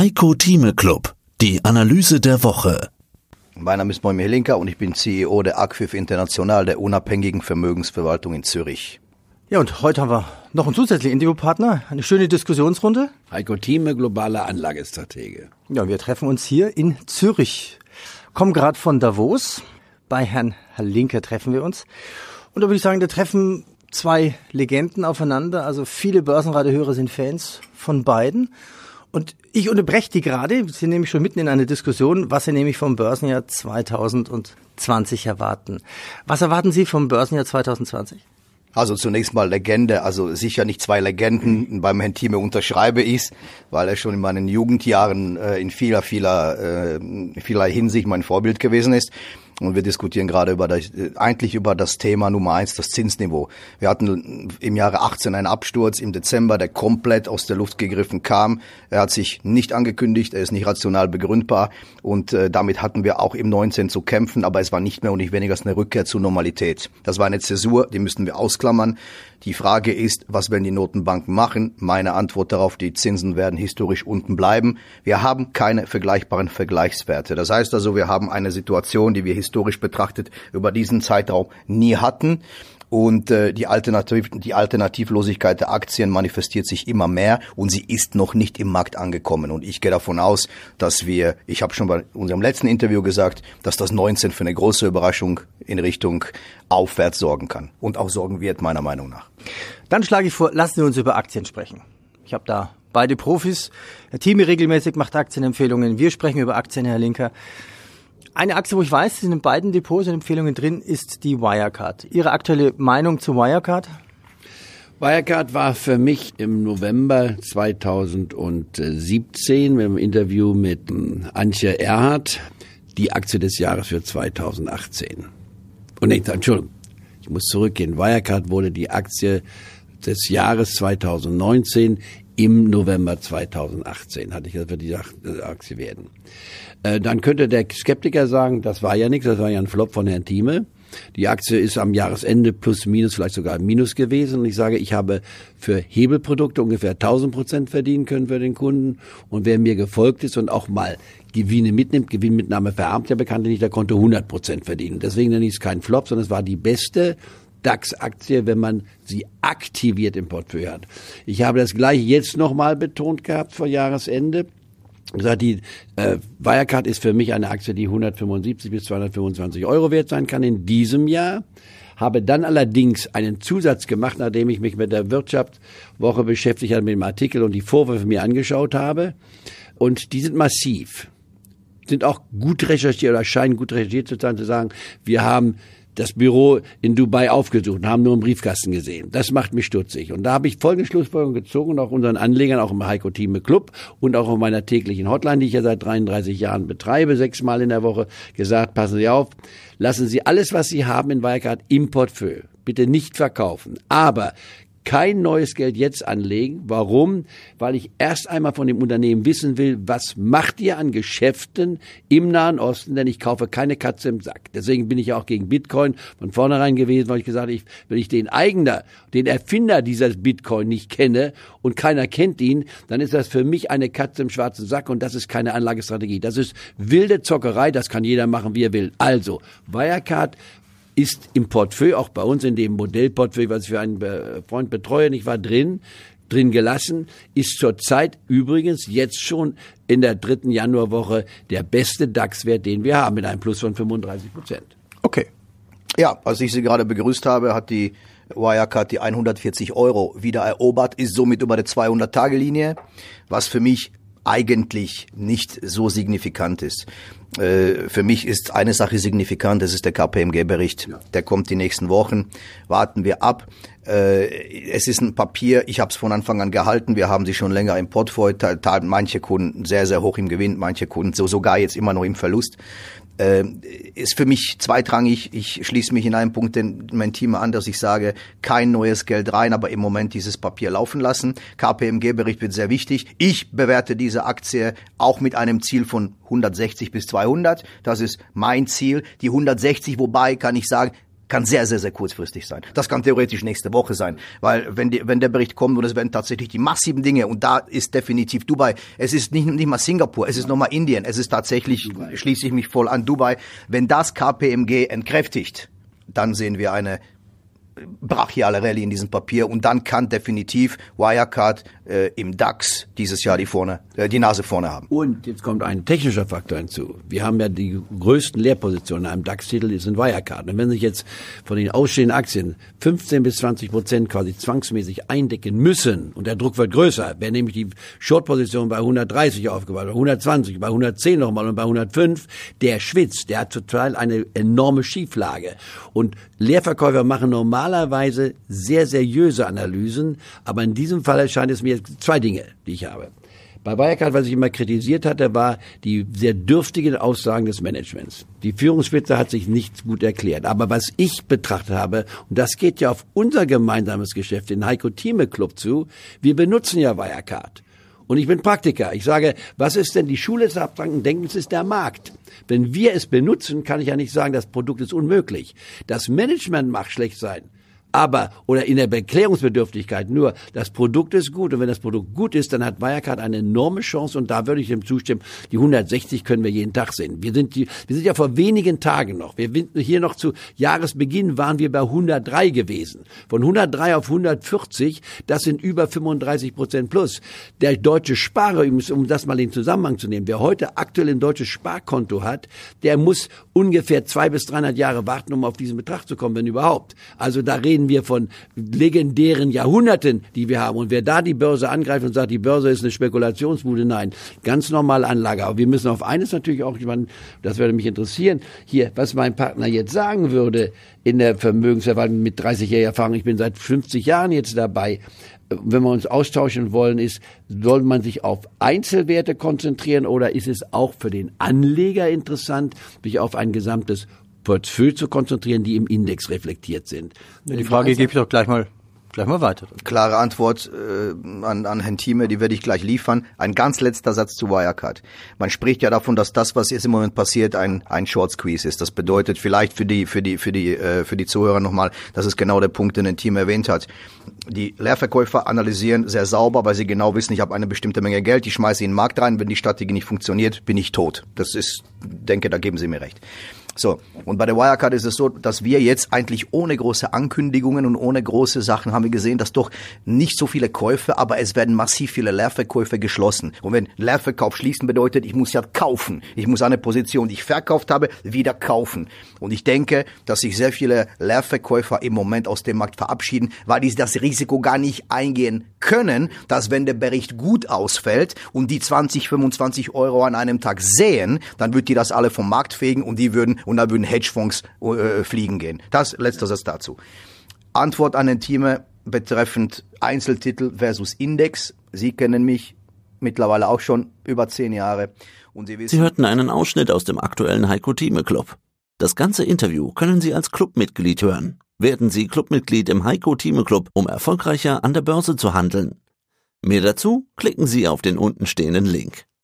Heiko Thieme Club, die Analyse der Woche. Mein Name ist Moimir Linker und ich bin CEO der Acquif International, der unabhängigen Vermögensverwaltung in Zürich. Ja, und heute haben wir noch einen zusätzlichen Interviewpartner, eine schöne Diskussionsrunde. Heiko Thieme, globaler Anlagestratege. Ja, wir treffen uns hier in Zürich. Kommen gerade von Davos. Bei Herrn Linker treffen wir uns. Und da würde ich sagen, da treffen zwei Legenden aufeinander. Also viele Börsenradiohörer sind Fans von beiden. Und ich unterbreche die gerade. Sie sind nämlich schon mitten in einer Diskussion, was Sie nämlich vom Börsenjahr 2020 erwarten. Was erwarten Sie vom Börsenjahr 2020? Also zunächst mal Legende, also sicher nicht zwei Legenden. Beim Herrn Thieme unterschreibe ich weil er schon in meinen Jugendjahren äh, in vieler, vieler, äh, vieler Hinsicht mein Vorbild gewesen ist. Und wir diskutieren gerade über das, eigentlich über das Thema Nummer eins, das Zinsniveau. Wir hatten im Jahre 18 einen Absturz im Dezember, der komplett aus der Luft gegriffen kam. Er hat sich nicht angekündigt, er ist nicht rational begründbar und äh, damit hatten wir auch im 19 zu kämpfen, aber es war nicht mehr und nicht weniger als eine Rückkehr zur Normalität. Das war eine Zäsur, die müssten wir ausklammern. Die Frage ist, was werden die Notenbanken machen? Meine Antwort darauf, die Zinsen werden historisch unten bleiben. Wir haben keine vergleichbaren Vergleichswerte. Das heißt also, wir haben eine Situation, die wir historisch betrachtet über diesen Zeitraum nie hatten. Und äh, die, Alternativ die Alternativlosigkeit der Aktien manifestiert sich immer mehr und sie ist noch nicht im Markt angekommen. Und ich gehe davon aus, dass wir, ich habe schon bei unserem letzten Interview gesagt, dass das 19 für eine große Überraschung in Richtung aufwärts sorgen kann und auch sorgen wird, meiner Meinung nach. Dann schlage ich vor, lassen Sie uns über Aktien sprechen. Ich habe da beide Profis. Herr Thieme regelmäßig macht Aktienempfehlungen. Wir sprechen über Aktien, Herr Linker. Eine Aktie, wo ich weiß, sind in beiden Depots und Empfehlungen drin, ist die Wirecard. Ihre aktuelle Meinung zu Wirecard? Wirecard war für mich im November 2017 im Interview mit Antje Erhardt die Aktie des Jahres für 2018. Und nicht, Entschuldigung, ich muss zurückgehen. Wirecard wurde die Aktie des Jahres 2019 im November 2018 hatte ich das für die Aktie werden. Äh, dann könnte der Skeptiker sagen, das war ja nichts, das war ja ein Flop von Herrn Thieme. Die Aktie ist am Jahresende plus minus vielleicht sogar minus gewesen. Und ich sage, ich habe für Hebelprodukte ungefähr 1000 Prozent verdienen können für den Kunden. Und wer mir gefolgt ist und auch mal Gewinne mitnimmt, Gewinnmitnahme verarmt ja bekanntlich nicht, der konnte 100 Prozent verdienen. Deswegen nenne ich es kein Flop, sondern es war die beste DAX-Aktie, wenn man sie aktiviert im Portfolio hat. Ich habe das gleiche jetzt nochmal betont gehabt vor Jahresende gesagt, die äh, Wirecard ist für mich eine Aktie, die 175 bis 225 Euro wert sein kann in diesem Jahr. Habe dann allerdings einen Zusatz gemacht, nachdem ich mich mit der Wirtschaftswoche beschäftigt habe, mit dem Artikel und die Vorwürfe mir angeschaut habe. Und die sind massiv. Sind auch gut recherchiert oder scheinen gut recherchiert zu sein, zu sagen, wir haben das Büro in Dubai aufgesucht und haben nur einen Briefkasten gesehen. Das macht mich stutzig. Und da habe ich folgende Schlussfolgerung gezogen und auch unseren Anlegern, auch im Heiko Thieme Club und auch auf meiner täglichen Hotline, die ich ja seit 33 Jahren betreibe, sechsmal in der Woche, gesagt, passen Sie auf, lassen Sie alles, was Sie haben in Wirecard im Portfolio bitte nicht verkaufen. Aber kein neues Geld jetzt anlegen. Warum? Weil ich erst einmal von dem Unternehmen wissen will, was macht ihr an Geschäften im Nahen Osten, denn ich kaufe keine Katze im Sack. Deswegen bin ich ja auch gegen Bitcoin von vornherein gewesen, weil ich gesagt habe, wenn ich den Eigner, den Erfinder dieses Bitcoin nicht kenne und keiner kennt ihn, dann ist das für mich eine Katze im schwarzen Sack und das ist keine Anlagestrategie. Das ist wilde Zockerei, das kann jeder machen, wie er will. Also, Wirecard ist im Portfolio, auch bei uns in dem Modellportfolio, was ich für einen Freund betreue, nicht war drin, drin gelassen, ist zurzeit übrigens jetzt schon in der dritten Januarwoche der beste DAX-Wert, den wir haben, mit einem Plus von 35 Prozent. Okay. Ja, als ich Sie gerade begrüßt habe, hat die Wirecard die 140 Euro wieder erobert, ist somit über der 200-Tage-Linie, was für mich eigentlich nicht so signifikant ist. Äh, für mich ist eine Sache signifikant, das ist der KPMG-Bericht. Ja. Der kommt die nächsten Wochen. Warten wir ab. Äh, es ist ein Papier, ich habe es von Anfang an gehalten. Wir haben sie schon länger im Portfolio. Manche Kunden sehr, sehr hoch im Gewinn, manche Kunden so sogar jetzt immer noch im Verlust äh, ist für mich zweitrangig. Ich schließe mich in einem Punkt den, mein Team an, dass ich sage, kein neues Geld rein, aber im Moment dieses Papier laufen lassen. KPMG-Bericht wird sehr wichtig. Ich bewerte diese Aktie auch mit einem Ziel von 160 bis 200. Das ist mein Ziel. Die 160, wobei kann ich sagen, kann sehr, sehr, sehr kurzfristig sein. Das kann theoretisch nächste Woche sein, weil wenn, die, wenn der Bericht kommt und es werden tatsächlich die massiven Dinge und da ist definitiv Dubai, es ist nicht, nicht mal Singapur, es ist nochmal Indien, es ist tatsächlich, Dubai. schließe ich mich voll an Dubai, wenn das KPMG entkräftigt, dann sehen wir eine brachiale Rallye in diesem Papier und dann kann definitiv Wirecard äh, im DAX dieses Jahr die vorne, äh, die Nase vorne haben. Und jetzt kommt ein technischer Faktor hinzu. Wir haben ja die größten Leerpositionen in einem DAX-Titel, die sind Wirecard. Und wenn sich jetzt von den ausstehenden Aktien 15 bis 20 Prozent quasi zwangsmäßig eindecken müssen und der Druck wird größer, wäre nämlich die Short-Position bei 130 aufgebaut, bei 120, bei 110 nochmal und bei 105, der schwitzt, der hat total eine enorme Schieflage. Und Leerverkäufer machen normalerweise sehr seriöse Analysen, aber in diesem Fall erscheint es mir zwei Dinge, die ich habe. Bei Wirecard, was ich immer kritisiert hatte, war die sehr dürftigen Aussagen des Managements. Die Führungsspitze hat sich nicht gut erklärt. Aber was ich betrachtet habe, und das geht ja auf unser gemeinsames Geschäft, den Heiko Thieme Club zu, wir benutzen ja Wirecard. Und ich bin Praktiker. Ich sage, was ist denn die Schule des abstrakten Denkens ist der Markt. Wenn wir es benutzen, kann ich ja nicht sagen, das Produkt ist unmöglich. Das Management mag schlecht sein aber oder in der Beklärungsbedürftigkeit nur, das Produkt ist gut und wenn das Produkt gut ist, dann hat Wirecard eine enorme Chance und da würde ich dem zustimmen, die 160 können wir jeden Tag sehen. Wir sind, die, wir sind ja vor wenigen Tagen noch, wir hier noch zu Jahresbeginn waren wir bei 103 gewesen. Von 103 auf 140, das sind über 35 Prozent plus. Der deutsche Sparer, um das mal in Zusammenhang zu nehmen, wer heute aktuell ein deutsches Sparkonto hat, der muss ungefähr zwei bis 300 Jahre warten, um auf diesen Betrag zu kommen, wenn überhaupt. Also da reden reden wir von legendären Jahrhunderten, die wir haben. Und wer da die Börse angreift und sagt, die Börse ist eine Spekulationsbude, nein, ganz normale Anlage. Aber wir müssen auf eines natürlich auch, das würde mich interessieren, hier, was mein Partner jetzt sagen würde in der Vermögensverwaltung mit 30 Jahren Erfahrung. Ich bin seit 50 Jahren jetzt dabei wenn wir uns austauschen wollen, ist, soll man sich auf Einzelwerte konzentrieren oder ist es auch für den Anleger interessant, sich auf ein gesamtes Portfolio zu konzentrieren, die im Index reflektiert sind. Die Frage gebe ich doch gleich mal Gleich mal weiter. Klare Antwort äh, an, an Herrn Thieme, die werde ich gleich liefern. Ein ganz letzter Satz zu Wirecard. Man spricht ja davon, dass das, was jetzt im Moment passiert, ein, ein Short Squeeze ist. Das bedeutet vielleicht für die, für die, für die, äh, für die Zuhörer nochmal, das ist genau der Punkt, den Herr Thieme erwähnt hat. Die Leerverkäufer analysieren sehr sauber, weil sie genau wissen, ich habe eine bestimmte Menge Geld, ich schmeiße in den Markt rein, wenn die Strategie nicht funktioniert, bin ich tot. Das ist, denke, da geben Sie mir recht. So, und bei der Wirecard ist es so, dass wir jetzt eigentlich ohne große Ankündigungen und ohne große Sachen haben wir gesehen, dass doch nicht so viele Käufe, aber es werden massiv viele Leerverkäufe geschlossen. Und wenn Leerverkauf schließen bedeutet, ich muss ja kaufen. Ich muss eine Position, die ich verkauft habe, wieder kaufen. Und ich denke, dass sich sehr viele Leerverkäufer im Moment aus dem Markt verabschieden, weil die das Risiko gar nicht eingehen können, dass wenn der Bericht gut ausfällt und die 20, 25 Euro an einem Tag sehen, dann wird die das alle vom Markt fegen und die würden und da würden Hedgefonds äh, fliegen gehen. Das letzter Satz dazu. Antwort an den Team betreffend Einzeltitel versus Index. Sie kennen mich mittlerweile auch schon über zehn Jahre. Und Sie, wissen, Sie hörten einen Ausschnitt aus dem aktuellen Heiko Thieme Club. Das ganze Interview können Sie als Clubmitglied hören. Werden Sie Clubmitglied im Heiko Thieme Club, um erfolgreicher an der Börse zu handeln. Mehr dazu klicken Sie auf den untenstehenden Link.